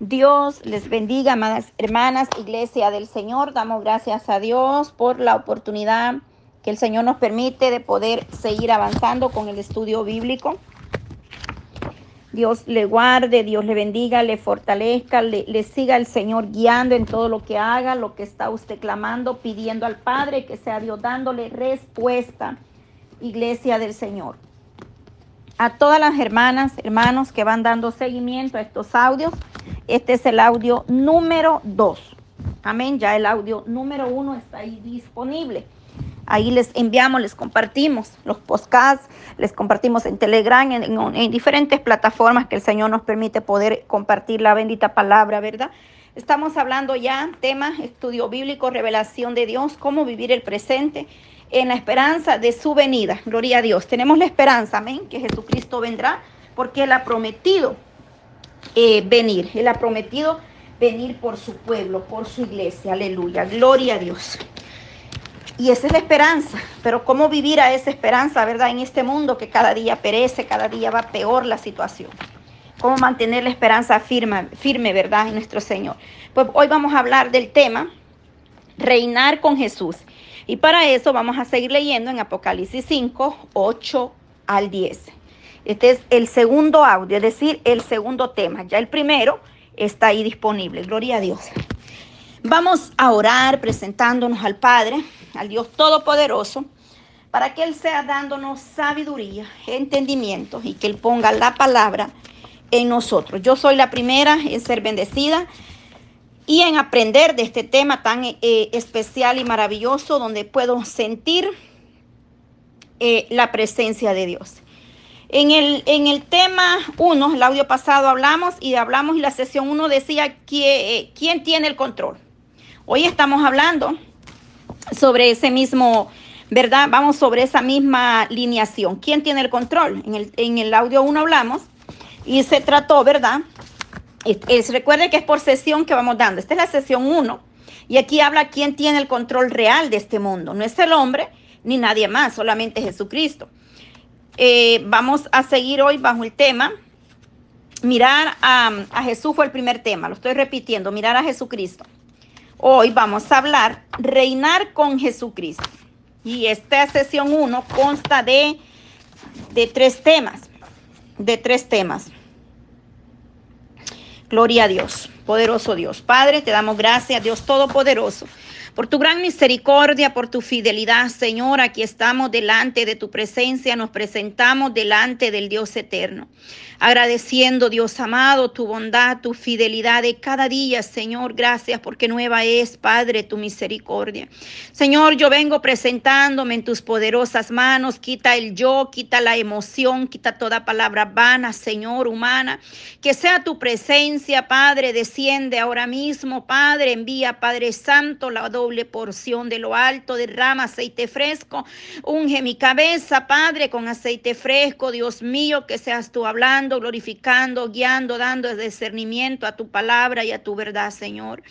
Dios les bendiga, hermanas, iglesia del Señor. Damos gracias a Dios por la oportunidad que el Señor nos permite de poder seguir avanzando con el estudio bíblico. Dios le guarde, Dios le bendiga, le fortalezca, le, le, siga el Señor guiando en todo lo que haga, lo que está usted clamando, pidiendo al Padre, que sea Dios dándole respuesta, iglesia del Señor. A todas las hermanas, hermanos que van dando seguimiento a estos audios, este es el audio número 2. Amén, ya el audio número 1 está ahí disponible. Ahí les enviamos, les compartimos los podcasts, les compartimos en Telegram, en, en, en, diferentes plataformas que el Señor nos permite poder compartir la bendita palabra, ¿verdad? Estamos hablando ya tema estudio bíblico, revelación de Dios, cómo vivir el presente en la esperanza de su venida. Gloria a Dios. Tenemos la esperanza, amén, que Jesucristo vendrá porque Él ha prometido eh, venir. Él ha prometido venir por su pueblo, por su iglesia. Aleluya. Gloria a Dios. Y esa es la esperanza. Pero ¿cómo vivir a esa esperanza, verdad? En este mundo que cada día perece, cada día va peor la situación. ¿Cómo mantener la esperanza firme, firme, verdad, en nuestro Señor? Pues hoy vamos a hablar del tema reinar con Jesús. Y para eso vamos a seguir leyendo en Apocalipsis 5, 8 al 10. Este es el segundo audio, es decir, el segundo tema. Ya el primero está ahí disponible. Gloria a Dios. Vamos a orar presentándonos al Padre, al Dios Todopoderoso, para que Él sea dándonos sabiduría, entendimiento y que Él ponga la palabra en nosotros. Yo soy la primera en ser bendecida y en aprender de este tema tan eh, especial y maravilloso donde puedo sentir eh, la presencia de Dios. En el, en el tema 1, el audio pasado hablamos y hablamos y la sesión 1 decía que, eh, quién tiene el control. Hoy estamos hablando sobre ese mismo, ¿verdad? Vamos sobre esa misma lineación. ¿Quién tiene el control? En el, en el audio 1 hablamos y se trató, ¿verdad? Es, recuerde que es por sesión que vamos dando. Esta es la sesión 1. Y aquí habla quién tiene el control real de este mundo. No es el hombre ni nadie más, solamente Jesucristo. Eh, vamos a seguir hoy bajo el tema. Mirar a, a Jesús fue el primer tema, lo estoy repitiendo, mirar a Jesucristo. Hoy vamos a hablar reinar con Jesucristo. Y esta sesión 1 consta de, de tres temas, de tres temas. Gloria a Dios, poderoso Dios. Padre, te damos gracias, Dios Todopoderoso por tu gran misericordia, por tu fidelidad, Señor. Aquí estamos delante de tu presencia, nos presentamos delante del Dios eterno. Agradeciendo, Dios amado, tu bondad, tu fidelidad de cada día, Señor. Gracias porque nueva es, Padre, tu misericordia. Señor, yo vengo presentándome en tus poderosas manos. Quita el yo, quita la emoción, quita toda palabra vana, Señor, humana. Que sea tu presencia, Padre, desciende ahora mismo, Padre. Envía, Padre Santo, la doble porción de lo alto, derrama aceite fresco, unge mi cabeza, Padre, con aceite fresco, Dios mío, que seas tú hablando, glorificando, guiando, dando discernimiento a tu palabra y a tu verdad, Señor.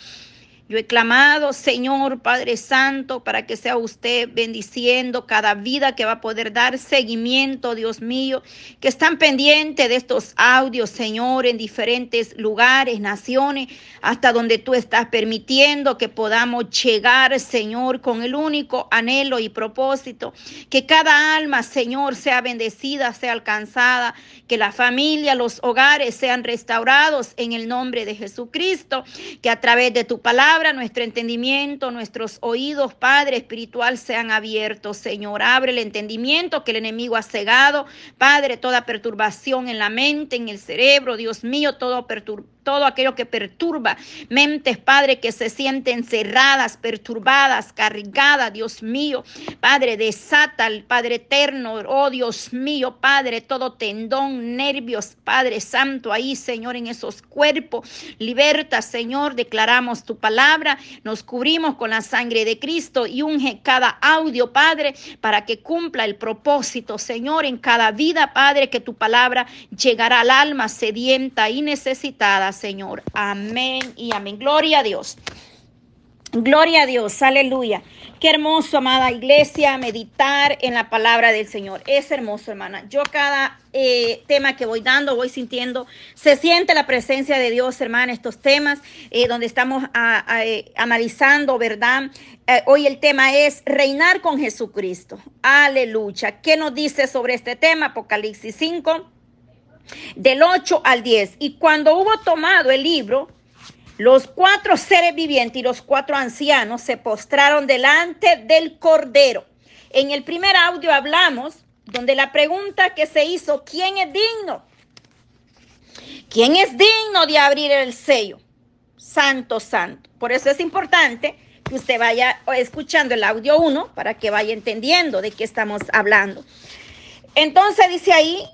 Yo he clamado, Señor Padre Santo, para que sea usted bendiciendo cada vida que va a poder dar seguimiento, Dios mío, que están pendientes de estos audios, Señor, en diferentes lugares, naciones, hasta donde tú estás permitiendo que podamos llegar, Señor, con el único anhelo y propósito, que cada alma, Señor, sea bendecida, sea alcanzada, que la familia, los hogares sean restaurados en el nombre de Jesucristo, que a través de tu palabra, nuestro entendimiento, nuestros oídos, Padre espiritual, sean abiertos, Señor. Abre el entendimiento que el enemigo ha cegado, Padre, toda perturbación en la mente, en el cerebro, Dios mío, todo perturbación todo aquello que perturba mentes, Padre, que se sienten cerradas, perturbadas, cargadas, Dios mío. Padre, desata al Padre eterno, oh Dios mío, Padre, todo tendón, nervios, Padre Santo, ahí, Señor, en esos cuerpos. Liberta, Señor, declaramos tu palabra, nos cubrimos con la sangre de Cristo y unge cada audio, Padre, para que cumpla el propósito, Señor, en cada vida, Padre, que tu palabra llegará al alma sedienta y necesitada Señor. Amén y amén. Gloria a Dios. Gloria a Dios, aleluya. Qué hermoso, amada iglesia, meditar en la palabra del Señor. Es hermoso, hermana. Yo cada eh, tema que voy dando, voy sintiendo, se siente la presencia de Dios, hermana, estos temas eh, donde estamos eh, analizando, ¿verdad? hoy el tema es reinar con Jesucristo. Aleluya. ¿Qué nos dice sobre este tema? Apocalipsis 5, del 8 al 10. Y cuando hubo tomado el libro, los cuatro seres vivientes y los cuatro ancianos se postraron delante del Cordero. En el primer audio hablamos donde la pregunta que se hizo, ¿quién es digno? ¿Quién es digno de abrir el sello? Santo, santo. Por eso es importante que usted vaya escuchando el audio 1 para que vaya entendiendo de qué estamos hablando. Entonces dice ahí,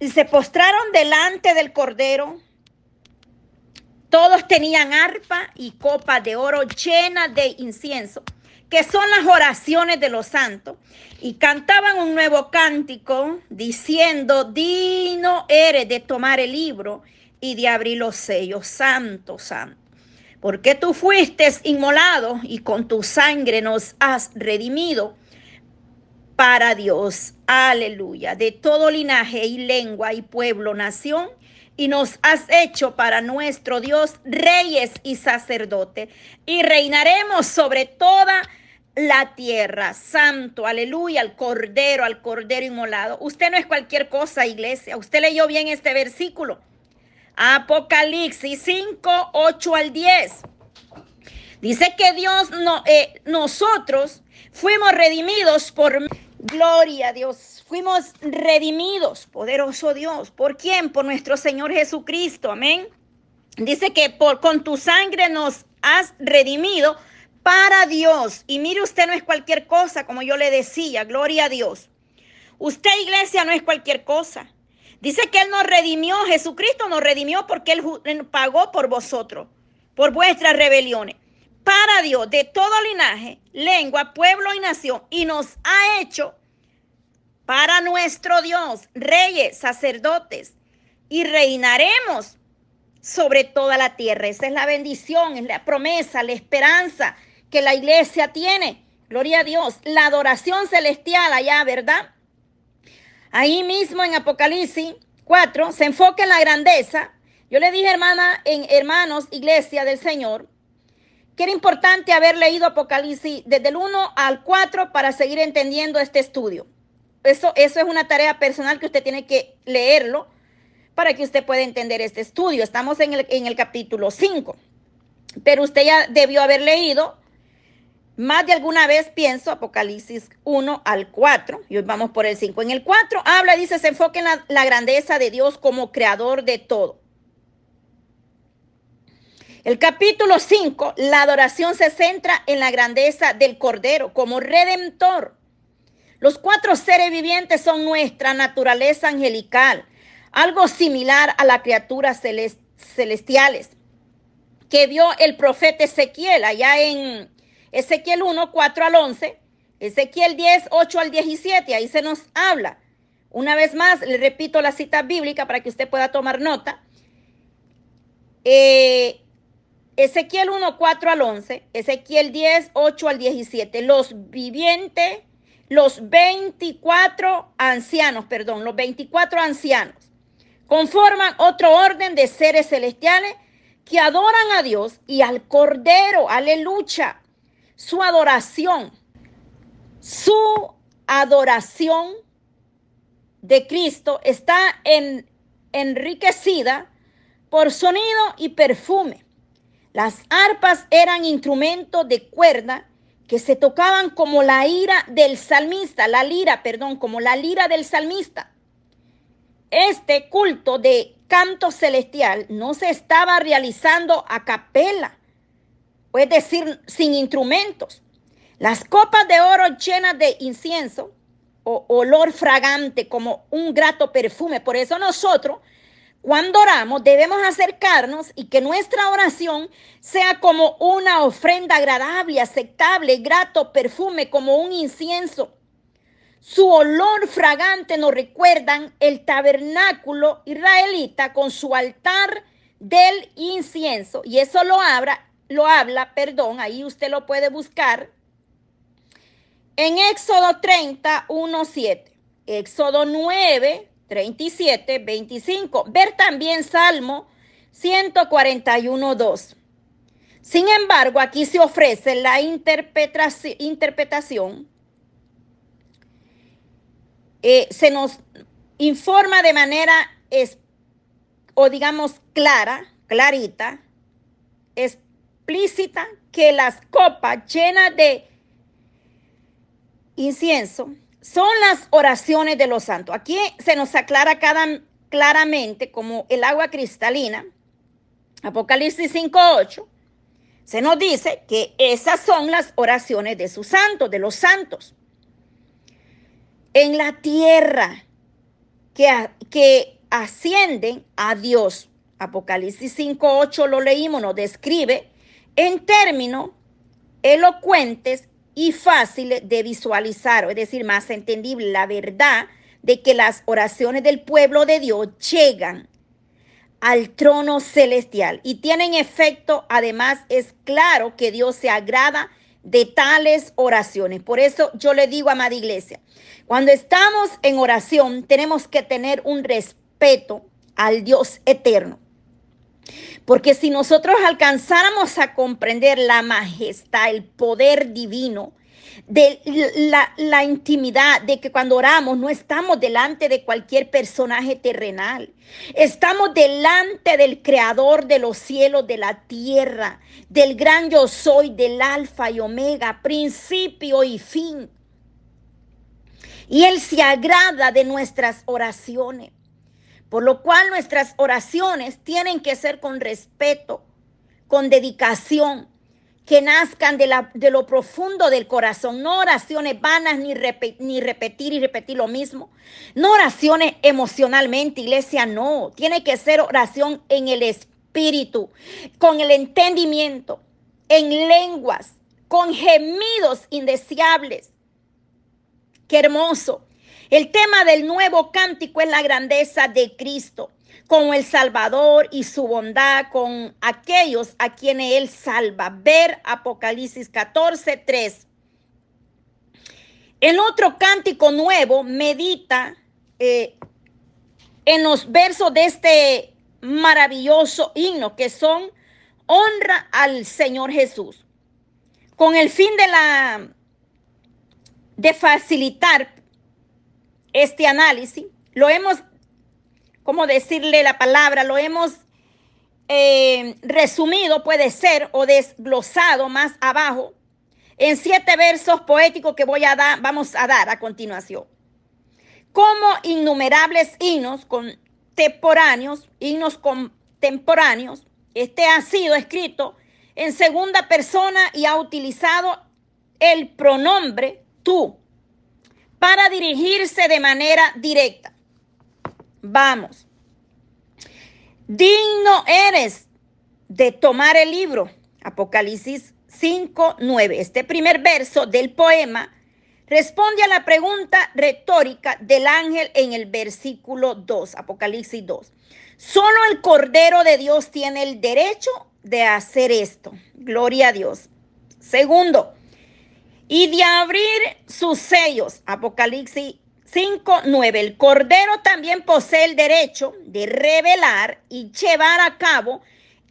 se postraron delante del Cordero. Todos tenían arpa y copa de oro llena de incienso, que son las oraciones de los santos, y cantaban un nuevo cántico diciendo, digno eres de tomar el libro y de abrir los sellos, santo, santo. Porque tú fuiste inmolado y con tu sangre nos has redimido para Dios. Aleluya. De todo linaje y lengua y pueblo, nación y nos has hecho para nuestro Dios reyes y sacerdotes y reinaremos sobre toda la tierra. Santo, aleluya, al cordero, al cordero inmolado. Usted no es cualquier cosa, iglesia. Usted leyó bien este versículo. Apocalipsis 5, 8 al 10. Dice que Dios, no, eh, nosotros fuimos redimidos por Gloria a Dios. Fuimos redimidos, poderoso Dios. ¿Por quién? Por nuestro Señor Jesucristo. Amén. Dice que por, con tu sangre nos has redimido para Dios. Y mire usted no es cualquier cosa, como yo le decía. Gloria a Dios. Usted, iglesia, no es cualquier cosa. Dice que Él nos redimió, Jesucristo nos redimió porque Él pagó por vosotros, por vuestras rebeliones para Dios de todo linaje, lengua, pueblo y nación, y nos ha hecho para nuestro Dios reyes, sacerdotes, y reinaremos sobre toda la tierra. Esa es la bendición, es la promesa, la esperanza que la iglesia tiene. Gloria a Dios. La adoración celestial allá, ¿verdad? Ahí mismo en Apocalipsis 4 se enfoca en la grandeza. Yo le dije, hermana, en hermanos, iglesia del Señor, que era importante haber leído Apocalipsis desde el 1 al 4 para seguir entendiendo este estudio. Eso, eso es una tarea personal que usted tiene que leerlo para que usted pueda entender este estudio. Estamos en el, en el capítulo 5, pero usted ya debió haber leído más de alguna vez, pienso, Apocalipsis 1 al 4, y hoy vamos por el 5. En el 4 habla, dice, se enfoca en la grandeza de Dios como creador de todo el capítulo 5, la adoración se centra en la grandeza del Cordero como redentor. Los cuatro seres vivientes son nuestra naturaleza angelical, algo similar a las criaturas celestiales que vio el profeta Ezequiel allá en Ezequiel 1, 4 al 11, Ezequiel 10, 8 al 17, ahí se nos habla. Una vez más, le repito la cita bíblica para que usted pueda tomar nota. Eh, Ezequiel 1, 4 al 11, Ezequiel 10, 8 al 17, los vivientes, los 24 ancianos, perdón, los 24 ancianos, conforman otro orden de seres celestiales que adoran a Dios y al Cordero, aleluya, su adoración, su adoración de Cristo está en, enriquecida por sonido y perfume las arpas eran instrumentos de cuerda que se tocaban como la ira del salmista, la lira, perdón, como la lira del salmista. Este culto de canto celestial no se estaba realizando a capela, es decir, sin instrumentos. Las copas de oro llenas de incienso o olor fragante como un grato perfume. Por eso nosotros cuando oramos debemos acercarnos y que nuestra oración sea como una ofrenda agradable, aceptable, grato perfume, como un incienso. Su olor fragante nos recuerdan el tabernáculo israelita con su altar del incienso. Y eso lo habla, lo habla, perdón, ahí usted lo puede buscar en Éxodo 30, 1, 7, Éxodo 9, 37, 25. Ver también Salmo 141, 2. Sin embargo, aquí se ofrece la interpretación. Eh, se nos informa de manera, o digamos, clara, clarita, explícita, que las copas llenas de incienso son las oraciones de los santos. Aquí se nos aclara cada, claramente como el agua cristalina. Apocalipsis 5.8. Se nos dice que esas son las oraciones de sus santos, de los santos. En la tierra que, que ascienden a Dios. Apocalipsis 5.8 lo leímos, nos describe en términos elocuentes y fácil de visualizar, es decir, más entendible, la verdad de que las oraciones del pueblo de Dios llegan al trono celestial y tienen efecto. Además, es claro que Dios se agrada de tales oraciones. Por eso yo le digo, amada iglesia, cuando estamos en oración tenemos que tener un respeto al Dios eterno. Porque si nosotros alcanzáramos a comprender la majestad, el poder divino, de la, intimidad, de que cuando oramos no estamos delante de cualquier personaje terrenal, estamos delante del creador de los cielos, de la tierra, del gran yo soy, del alfa y omega, principio y fin. Y Él se agrada de nuestras oraciones. Por lo cual nuestras oraciones tienen que ser con respeto, con dedicación, que nazcan de, la, de lo profundo del corazón, no oraciones vanas ni, ni repetir y repetir lo mismo, no oraciones emocionalmente, iglesia, no, tiene que ser oración en el espíritu, con el entendimiento, en lenguas, con gemidos indeseables. Qué hermoso. El tema del nuevo cántico es la grandeza de Cristo como el Salvador y su bondad con aquellos a quienes Él salva. Ver Apocalipsis 14, 3. El otro cántico nuevo medita eh, en los versos de este maravilloso himno que son honra al Señor Jesús. Con el fin de la de facilitar este análisis, lo hemos, como decirle la palabra, lo hemos eh, resumido, puede ser, o desglosado más abajo, en siete versos poéticos que voy a dar, vamos a dar a continuación. Como innumerables himnos contemporáneos, himnos contemporáneos, este ha sido escrito en segunda persona y ha utilizado el pronombre tú para dirigirse de manera directa. Vamos. Digno eres de tomar el libro. Apocalipsis 5, 9. Este primer verso del poema responde a la pregunta retórica del ángel en el versículo 2, Apocalipsis 2. Solo el Cordero de Dios tiene el derecho de hacer esto. Gloria a Dios. Segundo, y de abrir sus sellos. Apocalipsis 5, 9. El Cordero también posee el derecho de revelar y llevar a cabo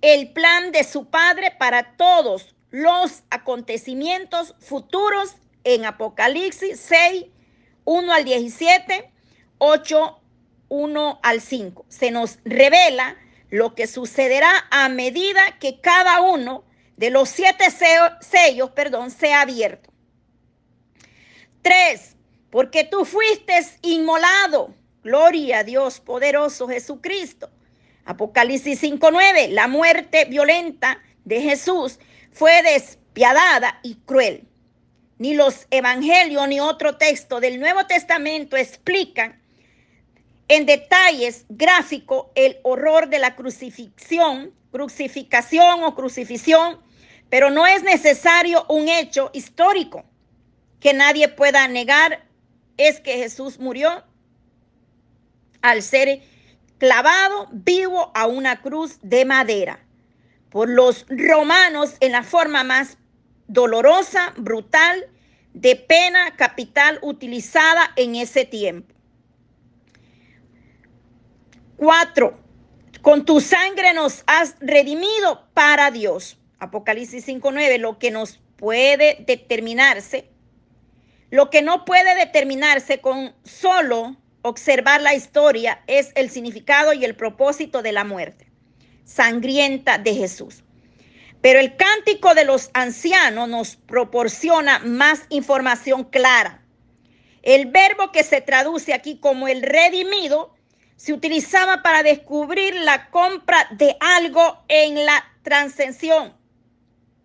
el plan de su Padre para todos los acontecimientos futuros en Apocalipsis 6, 1 al 17, 8, 1 al 5. Se nos revela lo que sucederá a medida que cada uno de los siete sellos, perdón, sea abierto. Tres, porque tú fuiste inmolado. Gloria a Dios poderoso Jesucristo. Apocalipsis 5.9, la muerte violenta de Jesús fue despiadada y cruel. Ni los evangelios ni otro texto del Nuevo Testamento explican en detalles gráficos el horror de la crucifixión, crucificación o crucifixión, pero no es necesario un hecho histórico que nadie pueda negar es que Jesús murió al ser clavado vivo a una cruz de madera. por los romanos en la forma más dolorosa, brutal, de pena capital utilizada en ese tiempo. Cuatro, con tu sangre nos has redimido para Dios. Apocalipsis 5.9, lo que nos puede determinarse, lo que no puede determinarse con solo observar la historia es el significado y el propósito de la muerte sangrienta de Jesús. Pero el cántico de los ancianos nos proporciona más información clara. El verbo que se traduce aquí como el redimido se utilizaba para descubrir la compra de algo en la transacción,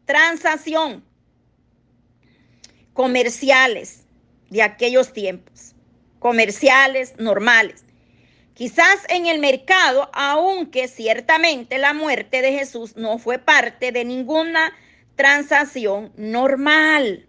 transacción comerciales de aquellos tiempos, comerciales normales. Quizás en el mercado, aunque ciertamente la muerte de Jesús no fue parte de ninguna transacción normal.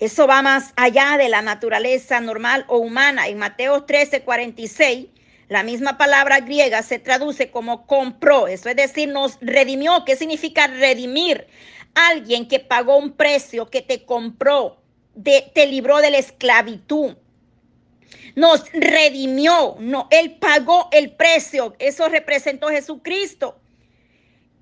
Eso va más allá de la naturaleza normal o humana. En Mateo 13, 46, la misma palabra griega se traduce como compró. Eso es decir, nos redimió. ¿Qué significa redimir? Alguien que pagó un precio, que te compró, te libró de la esclavitud nos redimió, no, Él pagó el precio, eso representó Jesucristo.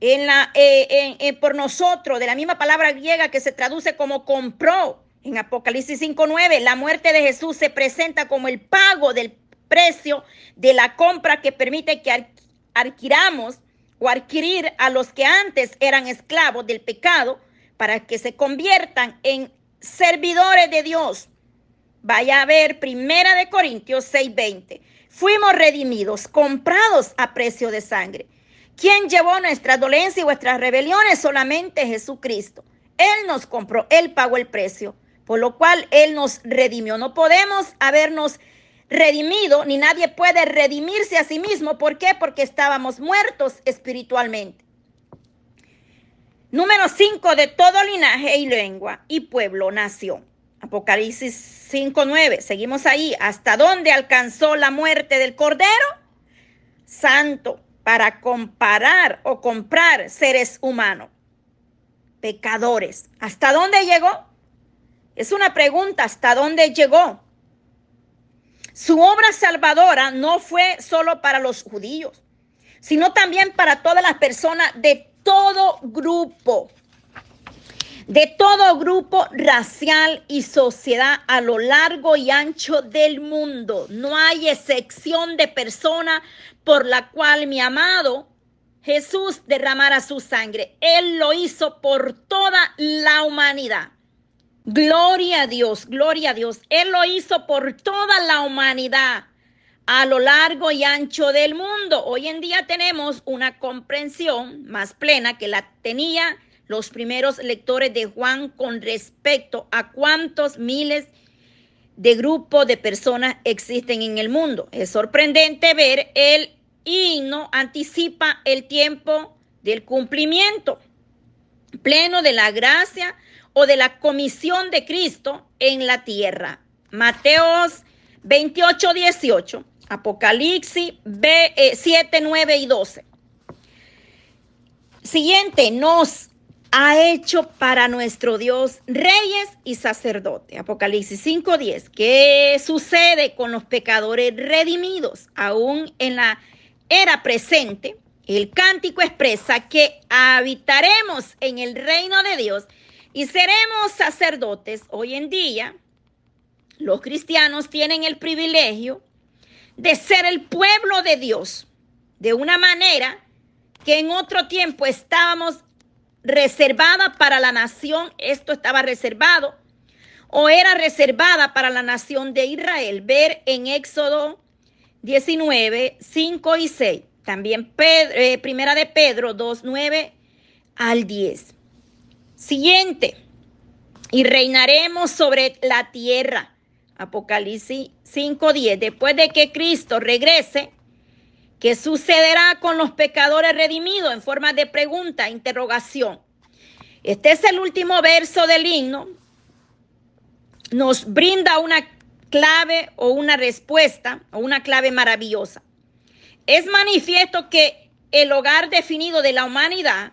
En la, eh, por nosotros, de la misma palabra griega que se traduce como compró. En Apocalipsis 5.9, la muerte de Jesús se presenta como el pago del precio de la compra que permite que adquiramos o adquirir a los que antes eran esclavos del pecado para que se conviertan en servidores de Dios. Vaya a ver Primera de Corintios 6:20. Fuimos redimidos, comprados a precio de sangre. ¿Quién llevó nuestras dolencias y vuestras rebeliones? Solamente Jesucristo. Él nos compró, Él pagó el precio, por lo cual Él nos redimió. No podemos habernos redimido, ni nadie puede redimirse a sí mismo. ¿Por qué? Porque estábamos muertos espiritualmente. Número 5 de todo linaje y lengua y pueblo, nación. Apocalipsis 5.9. Seguimos ahí. ¿Hasta dónde alcanzó la muerte del Cordero? Santo, para comparar o comprar seres humanos, pecadores. ¿Hasta dónde llegó? Es una pregunta, ¿hasta dónde llegó? Su obra salvadora no fue solo para los judíos, sino también para todas las personas de todo grupo de todo grupo racial y sociedad a lo largo y ancho del mundo. No hay excepción de persona por la cual mi amado Jesús derramara su sangre. Él lo hizo por toda la humanidad. Gloria a Dios, gloria a Dios. Él lo hizo por toda la humanidad a lo largo y ancho del mundo. Hoy en día tenemos una comprensión más plena que la tenía los primeros lectores de Juan con respecto a cuántos miles de grupos de personas existen en el mundo. Es sorprendente ver el himno anticipa el tiempo del cumplimiento pleno de la gracia o de la comisión de Cristo en la tierra. Mateos 28, 18, Apocalipsis 7, 9 eh, y 12. Siguiente, nos ha hecho para nuestro Dios reyes y sacerdotes. Apocalipsis 5:10. ¿Qué sucede con los pecadores redimidos? Aún en la era presente, el cántico expresa que habitaremos en el reino de Dios y seremos sacerdotes. Hoy en día, los cristianos tienen el privilegio de ser el pueblo de Dios de una manera que en otro tiempo estábamos reservada para la nación, esto estaba reservado, o era reservada para la nación de Israel. Ver en Éxodo 19, 5 y 6. También eh, Primera de Pedro 2, 9 al 10. Siguiente. Y reinaremos sobre la tierra. Apocalipsis 5, 10. Después de que Cristo regrese, ¿Qué sucederá con los pecadores redimidos? En forma de pregunta, interrogación. Este es el último verso del himno. Nos brinda una clave o una respuesta o una clave maravillosa. Es manifiesto que el hogar definido de la humanidad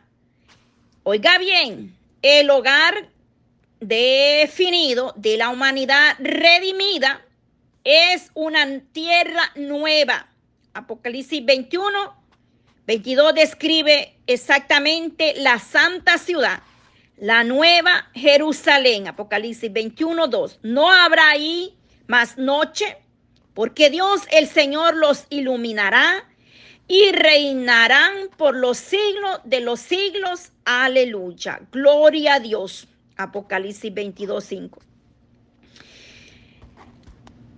Oiga bien, el hogar definido de la humanidad redimida es una tierra nueva. Apocalipsis 21, 22 describe exactamente la santa ciudad, la nueva Jerusalén. Apocalipsis 21, 2. No habrá ahí más noche, porque Dios el Señor los iluminará y reinarán por los siglos de los siglos. Aleluya. Gloria a Dios. Apocalipsis 22, 5.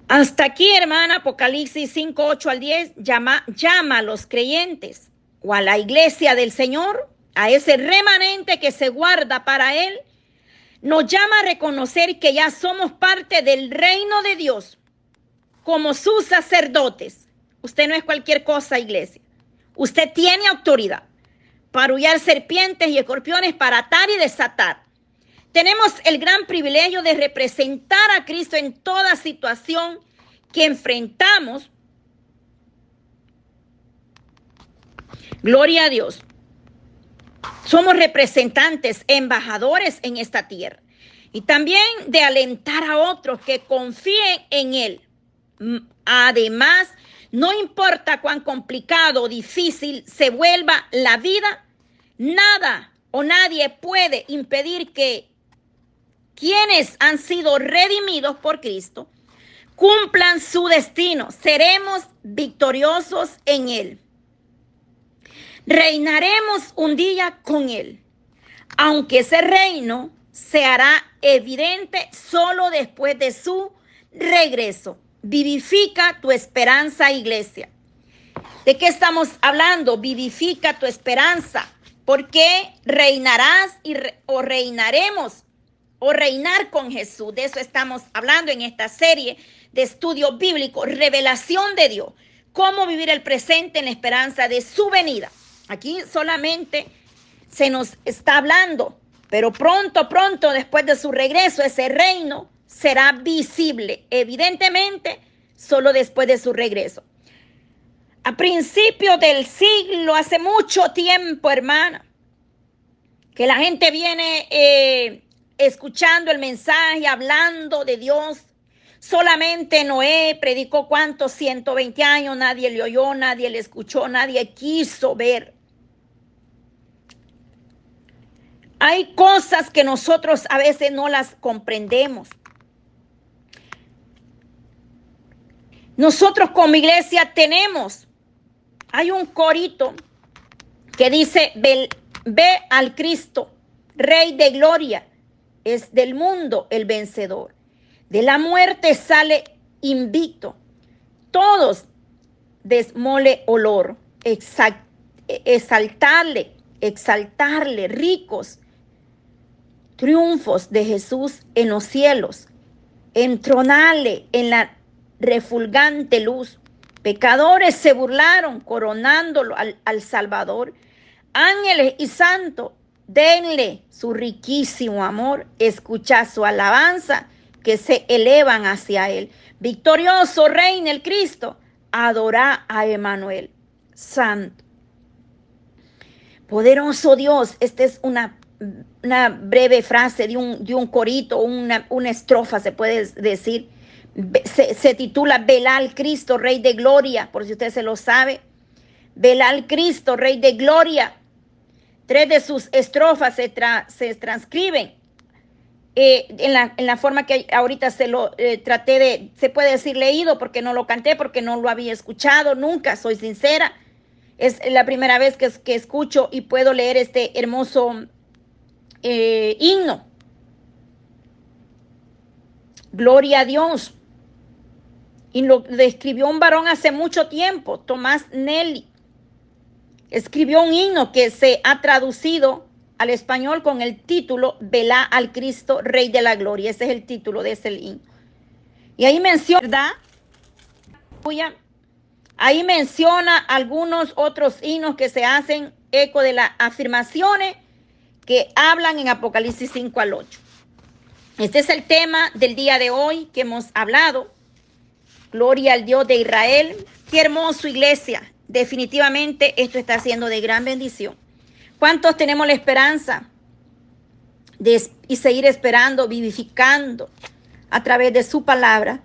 Hasta aquí, hermana, Apocalipsis 5, 8 al 10, llama, llama a los creyentes o a la iglesia del Señor, a ese remanente que se guarda para Él, nos llama a reconocer que ya somos parte del reino de Dios como sus sacerdotes. Usted no es cualquier cosa, iglesia. Usted tiene autoridad para huyar serpientes y escorpiones, para atar y desatar. Tenemos el gran privilegio de representar a Cristo en toda situación que enfrentamos. Gloria a Dios. Somos representantes, embajadores en esta tierra. Y también de alentar a otros que confíen en Él. Además, no importa cuán complicado o difícil se vuelva la vida, nada o nadie puede impedir que quienes han sido redimidos por Cristo cumplan su destino. Seremos victoriosos en Él. Reinaremos un día con Él, aunque ese reino se hará evidente solo después de su regreso. Vivifica tu esperanza, iglesia. ¿De qué estamos hablando? Vivifica tu esperanza. Porque reinarás y o reinaremos o reinar con Jesús. De eso estamos hablando en esta serie de estudio bíblico, revelación de Dios. Cómo vivir el presente en la esperanza de su venida. Aquí solamente se nos está hablando, pero pronto, pronto, después de su regreso, ese reino será visible, evidentemente, solo después de su regreso. A principios del siglo, hace mucho tiempo, hermana, que la gente viene eh, escuchando el mensaje, hablando de Dios. Solamente Noé predicó cuántos 120 años, nadie le oyó, nadie le escuchó, nadie quiso ver. Hay cosas que nosotros a veces no las comprendemos. Nosotros como iglesia tenemos, hay un corito que dice, ve, al Cristo, Rey de Gloria es del mundo el vencedor. De la muerte sale invicto. Todos desmole olor, exaltarle, exaltarle, ricos triunfos de Jesús en los cielos, entronarle en la refulgante luz. Pecadores se burlaron coronándolo al, al Salvador. Ángeles y santos Denle su riquísimo amor, escucha su alabanza que se elevan hacia él. Victorioso reina el Cristo, adora a Emanuel, santo. Poderoso Dios, esta es una, una breve frase de un, de un corito, una, una, estrofa se puede decir. Se, titula Vela al Cristo, Rey de Gloria, por si usted se lo sabe. Vela al Cristo, Rey de Gloria Tres de sus estrofas se, se transcriben eh, en, la, en, la, forma que ahorita se lo eh, traté de, se puede decir leído porque no lo canté, porque no lo había escuchado nunca, soy sincera. Es la primera vez que, que escucho y puedo leer este hermoso eh, himno. Gloria a Dios. Y lo describió un varón hace mucho tiempo, Tomás Nelly escribió un himno que se ha traducido al español con el título Velá al Cristo, Rey de la Gloria. Ese es el título de ese himno. Y ahí menciona, ¿verdad? Ahí menciona algunos otros himnos que se hacen eco de las afirmaciones que hablan en Apocalipsis 5 al 8. Este es el tema del día de hoy que hemos hablado. Gloria al Dios de Israel. Qué hermoso iglesia definitivamente esto está siendo de gran bendición. ¿Cuántos tenemos la esperanza y seguir esperando, vivificando a través de su palabra.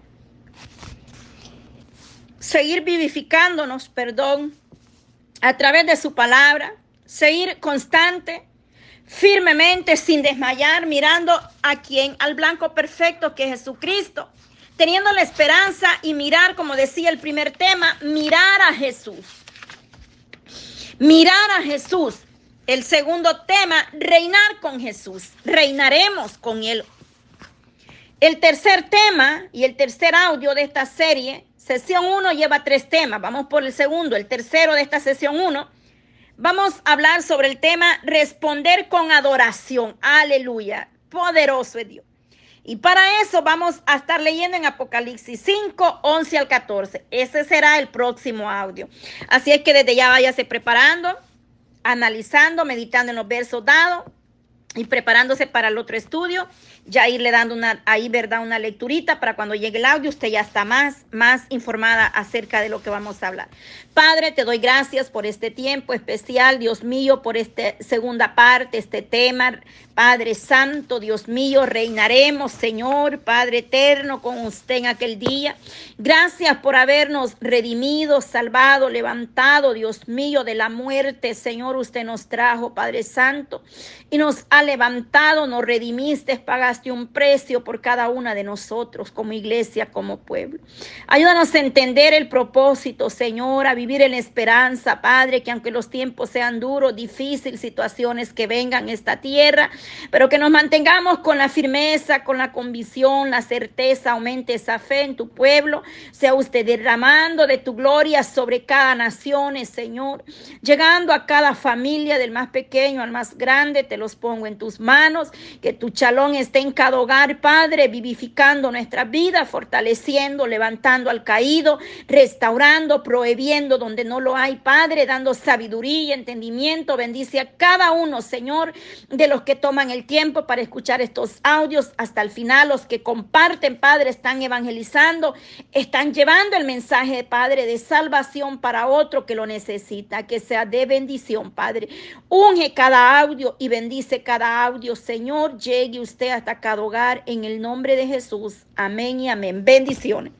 Seguir vivificándonos, perdón, a través de su palabra. Seguir constante, firmemente, sin desmayar, mirando a quien, al blanco perfecto que es Jesucristo. Teniendo la esperanza y mirar, como decía el primer tema, mirar a Jesús. Mirar a Jesús. El segundo tema, reinar con Jesús. Reinaremos con Él. El tercer tema y el tercer audio de esta serie, sesión 1 lleva tres temas. Vamos por el segundo, el tercero de esta sesión 1. Vamos a hablar sobre el tema responder con adoración. Aleluya. Poderoso es Dios. Y para eso vamos a estar leyendo en Apocalipsis 5, 11 al 14. Ese será el próximo audio. Así es que desde ya váyase preparando analizando, meditando en los versos dados y preparándose para el otro estudio, ya irle dando una, ahí, ¿verdad? Una lecturita para cuando llegue el audio, usted ya está más, más informada acerca de lo que vamos a hablar. Padre, te doy gracias por este tiempo especial, Dios mío, por esta segunda parte, este tema. Padre Santo, Dios mío, reinaremos, Señor, Padre eterno, con usted en aquel día. Gracias por habernos redimido, salvado, levantado, Dios mío, de la muerte. Señor, usted nos trajo, Padre Santo, y nos ha levantado, nos redimiste, pagaste un precio por cada una de nosotros como iglesia, como pueblo. Ayúdanos a entender el propósito, Señor, a vivir en esperanza, Padre, que aunque los tiempos sean duros, difíciles, situaciones que vengan a esta tierra, pero que nos mantengamos con la firmeza, con la convicción, la certeza, aumente esa fe en tu pueblo, sea usted derramando de tu gloria sobre cada nación, Señor, llegando a cada familia, del más pequeño al más grande, te los pongo en tus manos, que tu chalón esté en cada hogar, Padre, vivificando nuestra vida, fortaleciendo, levantando al caído, restaurando, prohibiendo donde no lo hay, Padre, dando sabiduría y entendimiento, bendice a cada uno, Señor, de los que toman el tiempo para escuchar estos audios hasta el final. Los que comparten, Padre, están evangelizando, están llevando el mensaje, Padre, de salvación para otro que lo necesita, que sea de bendición, Padre. Unge cada audio y bendice cada audio, Señor. Llegue usted hasta cada hogar en el nombre de Jesús. Amén y amén. Bendiciones.